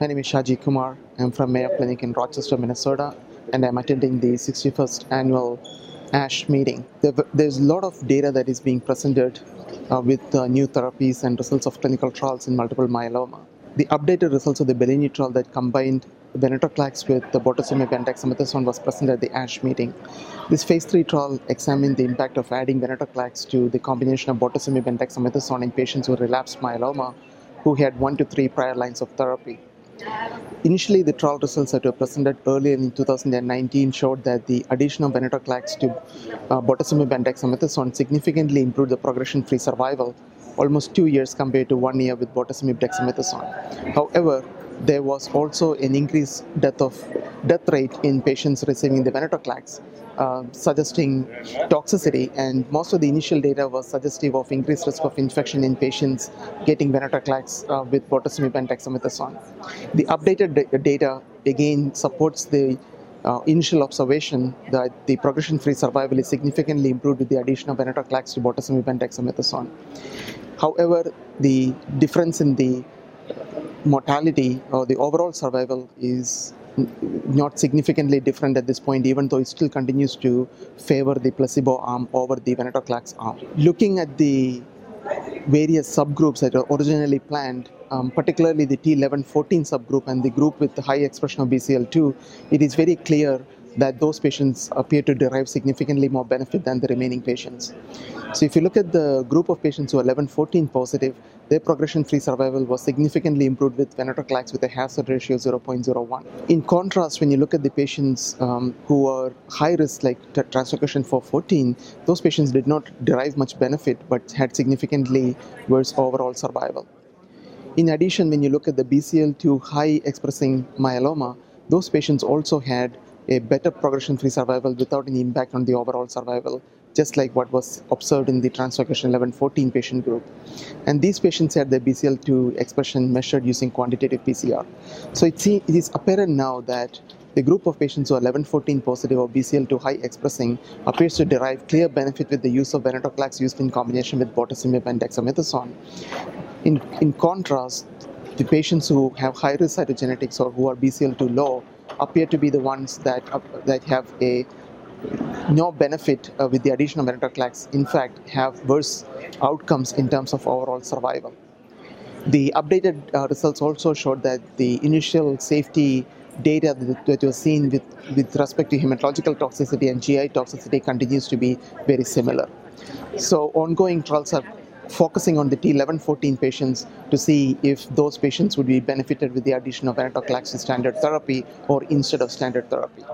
My name is Shaji Kumar. I'm from Mayo Clinic in Rochester, Minnesota, and I'm attending the 61st annual ASH meeting. There's a lot of data that is being presented uh, with uh, new therapies and results of clinical trials in multiple myeloma. The updated results of the Bellini trial that combined venetoclax with the bortezomib and dexamethasone was presented at the ASH meeting. This phase 3 trial examined the impact of adding venetoclax to the combination of bortezomib and dexamethasone in patients with relapsed myeloma who had one to three prior lines of therapy. Initially, the trial results that were presented earlier in 2019 showed that the addition of venetoclax to uh, bortezomib and dexamethasone significantly improved the progression-free survival, almost two years compared to one year with bortezomib dexamethasone. However, there was also an increased death of death rate in patients receiving the venetoclax, uh, suggesting toxicity. And most of the initial data was suggestive of increased risk of infection in patients getting venetoclax uh, with bortezomib and dexamethasone. The updated da- data again supports the uh, initial observation that the progression-free survival is significantly improved with the addition of venetoclax to bortezomib and dexamethasone. However, the difference in the mortality or the overall survival is not significantly different at this point, even though it still continues to favor the placebo arm over the venetoclax arm. Looking at the various subgroups that were originally planned, um, particularly the T1114 subgroup and the group with the high expression of BCL2, it is very clear that those patients appear to derive significantly more benefit than the remaining patients. So, if you look at the group of patients who are 11-14 positive, their progression free survival was significantly improved with venetoclax with a hazard ratio of 0.01. In contrast, when you look at the patients um, who are high risk, like t- translocation 414, those patients did not derive much benefit but had significantly worse overall survival. In addition, when you look at the BCL2 high expressing myeloma, those patients also had a better progression free survival without any impact on the overall survival, just like what was observed in the translocation 1114 patient group. And these patients had their BCL2 expression measured using quantitative PCR. So it, it is apparent now that the group of patients who are 1114 positive or BCL2 high expressing appears to derive clear benefit with the use of venetoclax used in combination with bortezomib and dexamethasone. In, in contrast, the patients who have high risk cytogenetics or who are BCL2 low appear to be the ones that, uh, that have a no benefit uh, with the addition of venetoclax. In fact, have worse outcomes in terms of overall survival. The updated uh, results also showed that the initial safety data that, that was seen with, with respect to hematological toxicity and GI toxicity continues to be very similar. So, ongoing trials are focusing on the T1114 patients to see if those patients would be benefited with the addition of venetoclax standard therapy or instead of standard therapy.